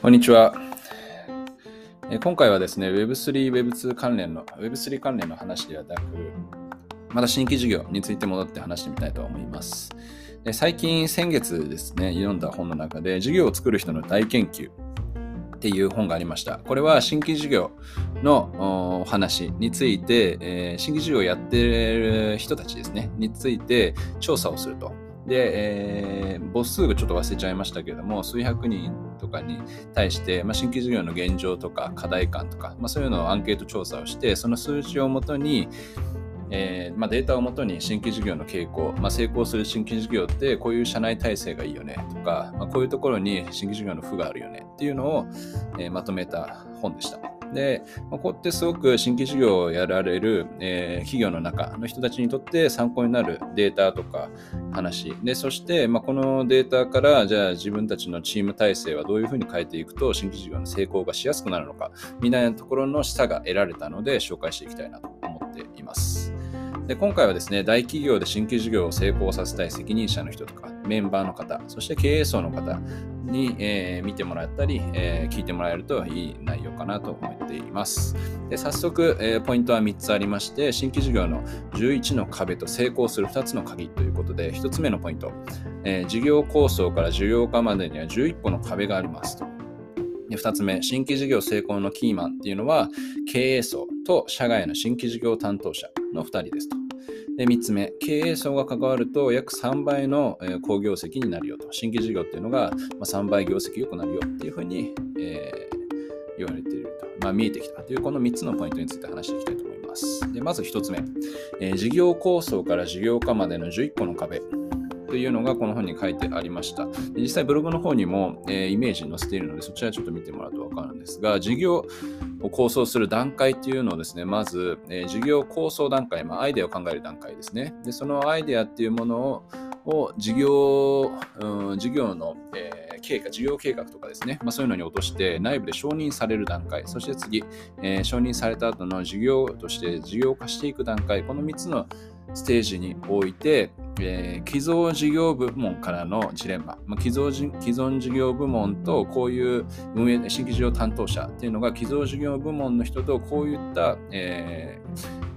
こんにちは。今回はですね、Web3、Web2 関連の、Web3 関連の話ではなく、また新規事業について戻って話してみたいと思います。で最近、先月ですね、読んだ本の中で、事業を作る人の大研究っていう本がありました。これは新規事業の話について、え、新規事業をやっている人たちですね、について調査をすると。で、えー、母数がちょっと忘れちゃいましたけれども、数百人とかに対して、まあ、新規事業の現状とか課題感とか、まあ、そういうのをアンケート調査をして、その数字をもとに、えーまあ、データをもとに新規事業の傾向、まあ、成功する新規事業ってこういう社内体制がいいよねとか、まあ、こういうところに新規事業の負があるよねっていうのを、えー、まとめた本でした。で、まあ、こうやってすごく新規事業をやられる、えー、企業の中の人たちにとって参考になるデータとか話。で、そして、まあ、このデータから、じゃあ自分たちのチーム体制はどういうふうに変えていくと新規事業の成功がしやすくなるのか、みたいなところの示唆が得られたので紹介していきたいなと思っています。で今回はですね、大企業で新規事業を成功させたい責任者の人とか、メンバーの方、そして経営層の方に、えー、見てもらったり、えー、聞いてもらえるといい内容かなと思っています。で早速、えー、ポイントは3つありまして、新規事業の11の壁と成功する2つの鍵ということで、1つ目のポイント、え事業構想から事業化までには11個の壁がありますと。2つ目、新規事業成功のキーマンっていうのは、経営層と社外の新規事業担当者の2人ですと。で、3つ目、経営層が関わると約3倍の好業績になるよと。新規事業っていうのが3倍業績良くなるよっていうふうに、えー、言われていると。まあ、見えてきたというこの3つのポイントについて話していきたいと思います。でまず1つ目、えー、事業構想から事業化までの11個の壁。というのがこの本に書いてありました。実際ブログの方にも、えー、イメージに載せているので、そちらちょっと見てもらうとわかるんですが、事業を構想する段階っていうのをですね、まず、えー、事業構想段階、まあ、アイデアを考える段階ですね。で、そのアイデアっていうものを、を事業、うん、事業の、えー、経過、事業計画とかですね、まあ、そういうのに落として内部で承認される段階、そして次、えー、承認された後の事業として事業化していく段階、この3つのステージにおいて、えー、既存事業部門からのジレンマ、まあ、既存既存事業部門とこういう運営新規事業担当者っていうのが既存事業部門の人とこういった、え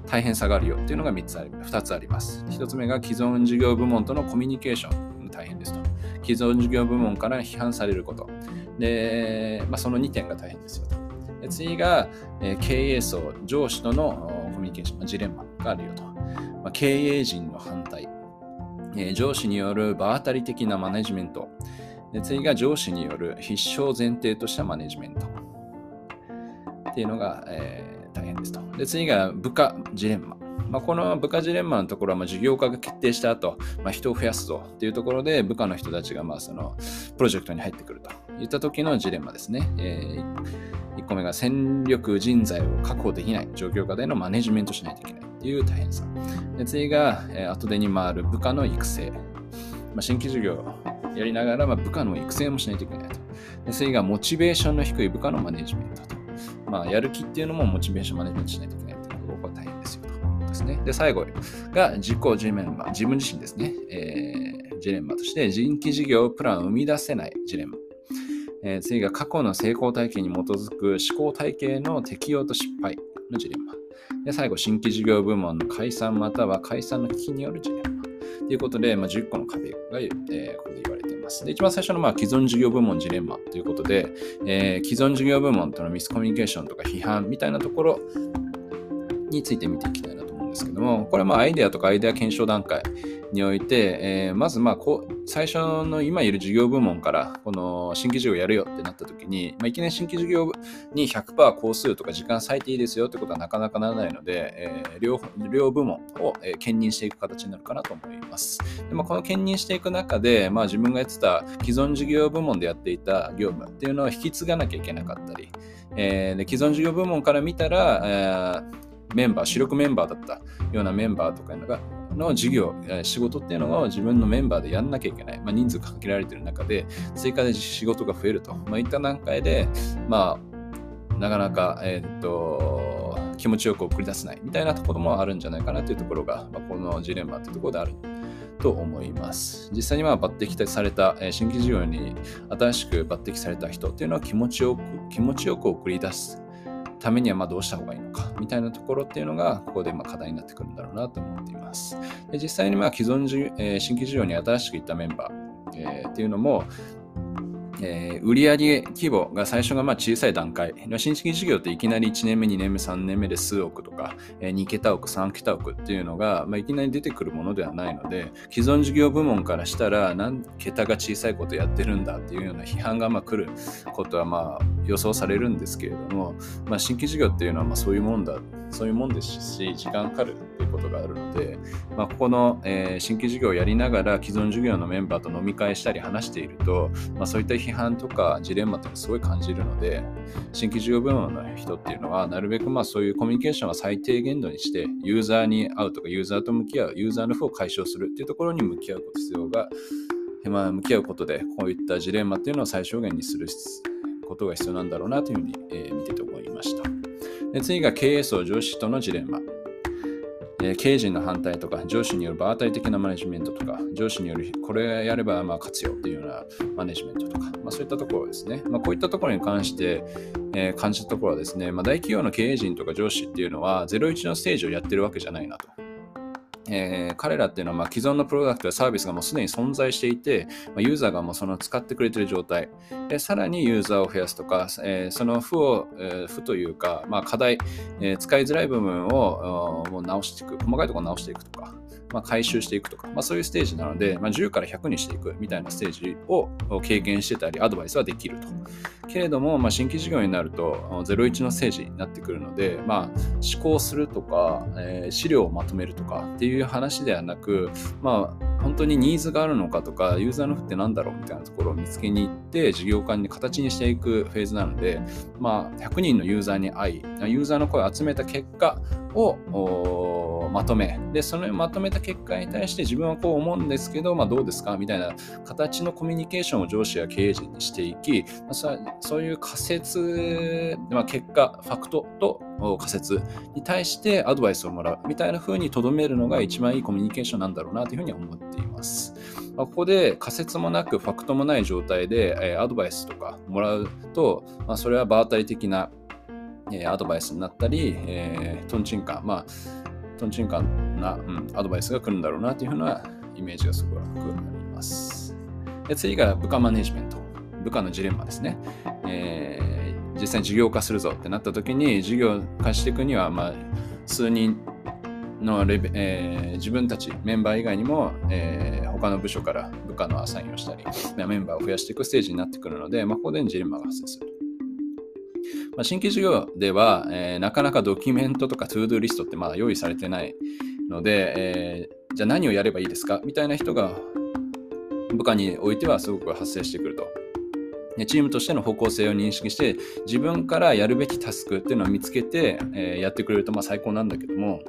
ー、大変さがあるよっていうのが3つあり2つあります。1つ目が既存事業部門とのコミュニケーション大変ですと。既存事業部門から批判されること。で、まあ、その2点が大変ですよと。次が、えー、経営層、上司とのコミュニケーション、ジレンマがあるよと。まあ、経営陣の反対、えー、上司による場当たり的なマネジメント。で次が上司による必勝前提としたマネジメント。っていうのが、えー、大変ですと。で次が部下ジレンマ。まあ、この部下ジレンマのところはま事業化が決定した後、まあ、人を増やすぞ。っていうところで部下の人たちがまあそのプロジェクトに入ってくると。いった時のジレンマですね。えー、1個目が戦力人材を確保できない。状況下でのマネジメントしないといけない。っていう大変さ。で次が、え、後手に回る部下の育成。まあ、新規事業やりながら、まあ、部下の育成もしないといけないと。で次がモチベーションの低い部下のマネジメントと。まあ、やる気っていうのもモチベーションマネジメントしないといけないというころが大変ですよと。ですね。で、最後が自己ジレンマ、自分自身ですね。えー、ジレンマとして、人気事業プランを生み出せないジレンマ。えー、次が過去の成功体験に基づく思考体系の適用と失敗のジレンマ。で最後、新規事業部門の解散または解散の危機によるジレンマ。ということで、まあ、10個の壁が、えー、ここで言われています。で一番最初の、まあ、既存事業部門ジレンマということで、えー、既存事業部門とのミスコミュニケーションとか批判みたいなところについて見ていきたいなと思うですけども、これはまあアイデアとかアイデア検証段階において、えー、まずまあこう最初の今いる事業部門からこの新規事業やるよってなった時に、まあ、いきなり新規事業に100%工数とか時間割いていいですよってことはなかなかならないので、えー、両両部門を、え兼任していく形になるかなと思います。でまあ、この兼任していく中で、まあ、自分がやってた既存事業部門でやっていた業務っていうのを引き継がなきゃいけなかったり、えー、で既存事業部門から見たら、えーメンバー、主力メンバーだったようなメンバーとかがの事業、仕事っていうのを自分のメンバーでやんなきゃいけない。まあ、人数かけられてる中で、追加で仕事が増えると。まあ、いった段階で、まあ、なかなか、えー、っと、気持ちよく送り出せないみたいなところもあるんじゃないかなというところが、まあ、このジレンマというところであると思います。実際には抜擢された、新規事業に新しく抜擢された人っていうのは気持ちよく気持ちよく送り出すためにはまどうした方がいいのかみたいなところっていうのがここでま課題になってくるんだろうなと思っています。で実際にまあ既存、えー、新規事業に新しく行ったメンバー、えー、っていうのもえー、売上規模が最初がまあ小さい段階。新規事業っていきなり1年目、2年目、3年目で数億とか、えー、2桁億、3桁億っていうのが、まあ、いきなり出てくるものではないので、既存事業部門からしたら何桁が小さいことやってるんだっていうような批判がまあ来ることはまあ予想されるんですけれども、まあ、新規事業っていうのはまあそういうもんだ、そういうもんですし、時間かかるっていうことがあるので、まあ、ここの、えー、新規事業をやりながら既存事業のメンバーと飲み会したり話していると、まあ、そういった批判とかジレンマっていうのをすごい感じるので、新規事業部門の人っていうのは、なるべくまあそういうコミュニケーションは最低限度にして、ユーザーに会うとか、ユーザーと向き合う、ユーザーの負を解消するっていうところに向き合う必要が、まあ、向き合うことで、こういったジレンマっていうのを最小限にすることが必要なんだろうなというふうに、え、見てて思いました。で次が経営層上司とのジレンマ。えー、経営陣の反対とか、上司による場当たり的なマネジメントとか、上司によるこれやればまあ勝つよっていうようなマネジメントとか、まあ、そういったところですね。まあ、こういったところに関して、えー、感じたところはですね、まあ、大企業の経営陣とか上司っていうのは、01のステージをやってるわけじゃないなと。えー、彼らっていうのはま既存のプロダクトやサービスがもうすでに存在していて、まユーザーがもうその使ってくれてる状態。でさらにユーザーを増やすとか、えー、その負を、えー、負というか、まあ、課題、え使いづらい部分をもう直していく細かいところ直していくとか。ま、回収していくとか、まあ、そういうステージなので、まあ、10から100にしていくみたいなステージを経験してたり、アドバイスはできると。けれども、まあ、新規事業になると、01のステージになってくるので、まあ、思考するとか、えー、資料をまとめるとかっていう話ではなく、まあ、本当にニーズがあるのかとか、ユーザーの負って何だろうみたいなところを見つけに行って、事業化に形にしていくフェーズなので、まあ、100人のユーザーに会い、ユーザーの声を集めた結果をまとめ、で、そのまとめた結果に対して自分はこう思うんですけど、まあ、どうですか？みたいな形のコミュニケーションを上司や経営陣にしていき、まあ、そういう仮説、まあ、結果、ファクトと仮説に対してアドバイスをもらう。みたいな風にとどめるのが一番いいコミュニケーションなんだろうなというふうに思っています。まあ、ここで仮説もなくファクトもない状態で、えアドバイスとかもらうと、まあ、それは場当たり的な、えアドバイスになったり、えー、トンチンカン、まあ、トンチンカンな、うん、アドバイスが来るんだろうなというふうなイメージがすごくあります。で次が部下マネジメント。部下のジレンマですね。えー実際に事業化するぞってなった時に事業化していくには、まあ、数人のレベ、えー、自分たちメンバー以外にも、えー、他の部署から部下のアサインをしたりメンバーを増やしていくステージになってくるので、まあ、ここでジレンマが発生する。まあ、新規事業では、えー、なかなかドキュメントとか ToDo リストってまだ用意されてないので、えー、じゃあ何をやればいいですか？みたいな人が部下においてはすごく発生してくると。チームとしての方向性を認識して自分からやるべきタスクっていうのを見つけて、えー、やってくれるとまあ最高なんだけども、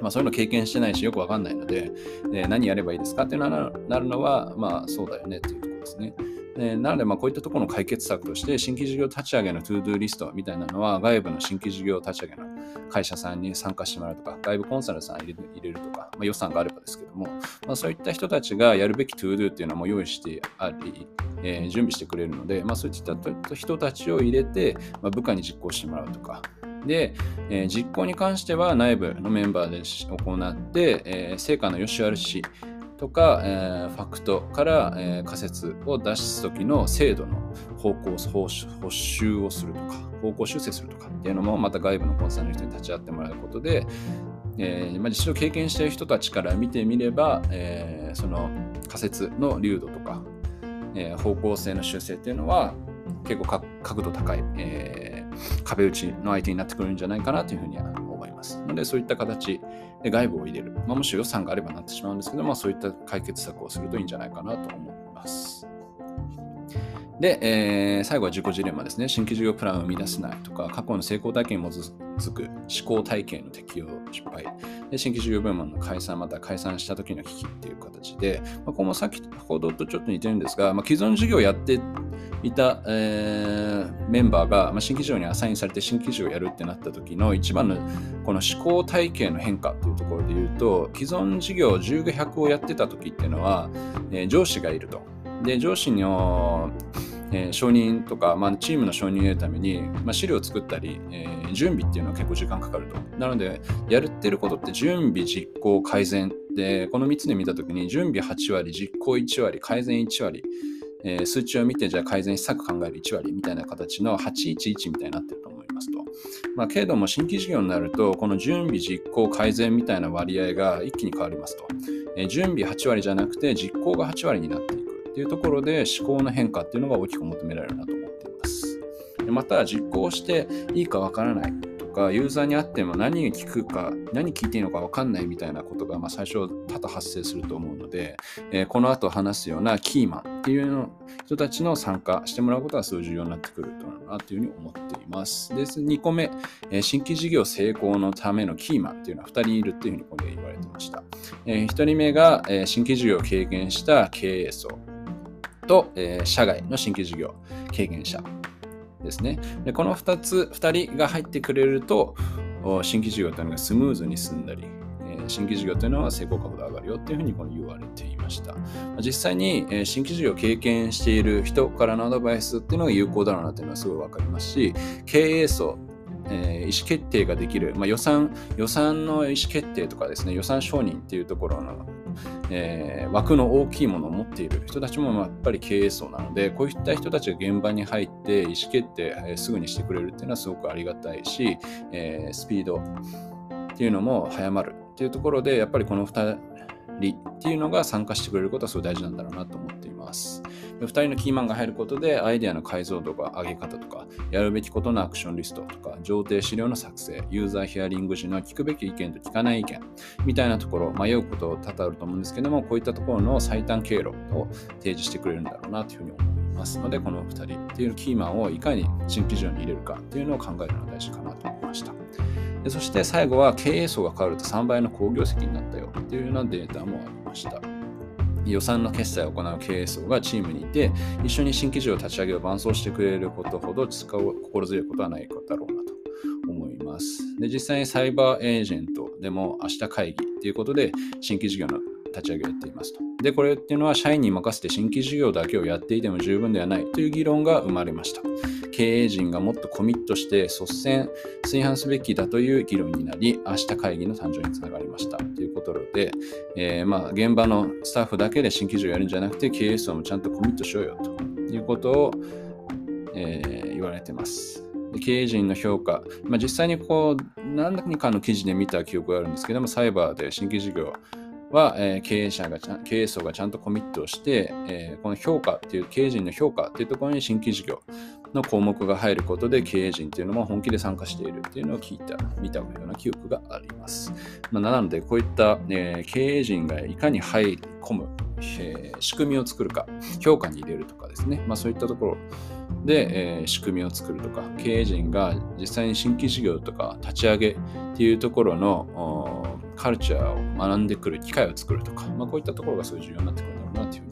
まあ、そういうの経験してないしよくわかんないので、えー、何やればいいですか？っていうのはなるのはまあそうだよねっていうところですね。えなので、ま、こういったところの解決策として、新規事業立ち上げの ToDo リストみたいなのは、外部の新規事業立ち上げの会社さんに参加してもらうとか、外部コンサルさん入れるとか、まあ、予算があればですけども、まあ、そういった人たちがやるべき ToDo っていうのも用意してあり、えー、準備してくれるので、まあ、そういった人たちを入れて、まあ、部下に実行してもらうとか、で、えー、実行に関しては内部のメンバーで行って、えー、成果の良し悪しとか、えー、ファクトから、えー、仮説を出す時の精度の方向補修をするとか方向修正するとかっていうのもまた外部のコンサルの人に立ち会ってもらうことで、えーまあ、実証経験している人たちから見てみれば、えー、その仮説の流度とか、えー、方向性の修正っていうのは結構角度高い、えー、壁打ちの相手になってくるんじゃないかなというふうにはます。のでそういった形で外部を入れる。まあ、もし予算があればなってしまうんですけど、まあ、そういった解決策をするといいんじゃないかなと思います。で、えー、最後は自己ジレンマですね。新規事業プランを生み出せないとか、過去の成功体験に基づく思考体系の適用失敗。で、新規事業部門の解散、また解散した時の危機っていう形で、まあ、ここも先ほどとちょっと似てるんですが、まあ、既存事業をやっていた、えー、メンバーが、まあ、新規事業にアサインされて新規事業をやるってなった時の一番のこの思考体系の変化っていうところで言うと、既存事業10が100をやってた時っていうのは、えー、上司がいると。で、上司のえー、承認とか、まあ、チームの承認を得るために、まあ、資料を作ったり、えー、準備っていうのは結構時間かかると。なので、やるってることって準備、実行、改善。で、この3つで見たときに、準備8割、実行1割、改善1割、えー、数値を見て、じゃあ改善施策考える1割みたいな形の811みたいになってると思いますと。まあ、けれども、新規事業になると、この準備、実行、改善みたいな割合が一気に変わりますと。えー、準備8割じゃなくて、実行が8割になっていく。っていうところで思考の変化っていうのが大きく求められるなと思っています。また実行していいかわからないかユーザーにあっても何に聞くか何聞いていいのかわかんないみたいなことがまあ最初多々発生すると思うので、えー、この後話すようなキーマンっていうの人たちの参加してもらうことがすごい重要になってくるとなというふうに思っています。で、2個目、えー、新規事業成功のためのキーマンっていうのは2人いるっていうふうにここで言われてました。えー、1人目が、えー、新規事業を経験した経営層。と、えー、社外の新規事業経験者ですね。でこの2つ、2人が入ってくれると、新規事業というのがスムーズに進んだり、新規事業というのは成功角度上がるよっていうふうにこの言われていました。実際に、新規事業を経験している人からのアドバイスっていうのが有効だろうなっていうのはすごいわかりますし、経営層え、意思決定ができる、まあ、予算、予算の意思決定とかですね、予算承認っていうところの、えー、枠の大きいものを持っている人たちもやっぱり経営層なので、こういった人たちが現場に入って意思決定、えー、すぐにしてくれるっていうのはすごくありがたいし、えー、スピードっていうのも早まるっていうところで、やっぱりこの2人っていうのが参加してくれることはすごい大事なんだろうなと思っています。2人のキーマンが入ることで、アイデアの解像度が上げ方とか、やるべきことのアクションリストとか、情定資料の作成、ユーザーヒアリング時の聞くべき意見と聞かない意見みたいなところ、迷うこと多々あると思うんですけども、こういったところの最短経路を提示してくれるんだろうなというふうに思いますので、この2人っていうキーマンをいかに新規事業に入れるかっていうのを考えるのが大事かなと思いました。でそして最後は経営層が変わると3倍の好業績になったよっていうようなデータもありました。予算の決済を行う経営層がチームにいて、一緒に新規事業を立ち上げを伴走してくれることほど使う心強いことはないだろうなと思います。で実際にサイバーエージェントでも明日会議ということで新規事業の立ち上げをやっていますと。で、これっていうのは社員に任せて新規事業だけをやっていても十分ではないという議論が生まれました。経営陣がもっとコミットして率先、炊飯すべきだという議論になり、明日会議の誕生につながりました。ということで、えー、まあ現場のスタッフだけで新規事業やるんじゃなくて、経営層もちゃんとコミットしようよ。ということを、えー、言われてます。経営陣の評価、まあ、実際にこう何かの記事で見た記憶があるんですけども、サイバーで新規事業は、えー、経営者が、経営層がちゃんとコミットをして、えー、この評価っていう、経営陣の評価っていうところに新規事業の項目が入ることで、経営陣っていうのも本気で参加しているっていうのを聞いた、見たような記憶があります。まあ、なので、こういった、えー、経営陣がいかに入り込む、えー、仕組みを作るか、評価に入れるとかですね、まあ、そういったところで、えー、仕組みを作るとか、経営陣が実際に新規事業とか立ち上げっていうところのカルチャーを学んでくる機会を作るとか、まあ、こういったところがすごい重要になってくるんだろうなというふうに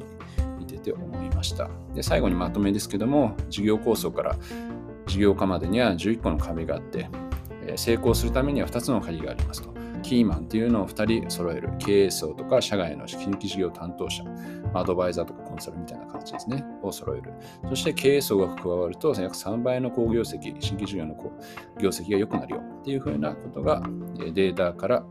ました。で最後にまとめですけども、事業構想から事業化までには11個の壁があって、成功するためには2つの鍵がありますと。キーマンっていうのを2人揃える。経営層とか社外の新規事業担当者、アドバイザーとかコンサルみたいな形ですね、を揃える。そして経営層が加わると約3倍の好業績、新規事業の業績が良くなるよっていうふうなことがデータから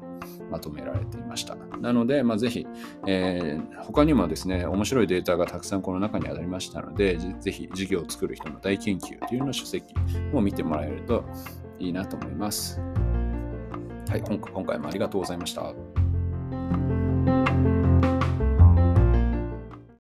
まとめられていました。なので、まあ、ぜひ、えー、他にもですね、面白いデータがたくさんこの中にありましたので、ぜひ事業を作る人の大研究というの書籍も見てもらえるといいなと思います。はい、今回もありがとうございました。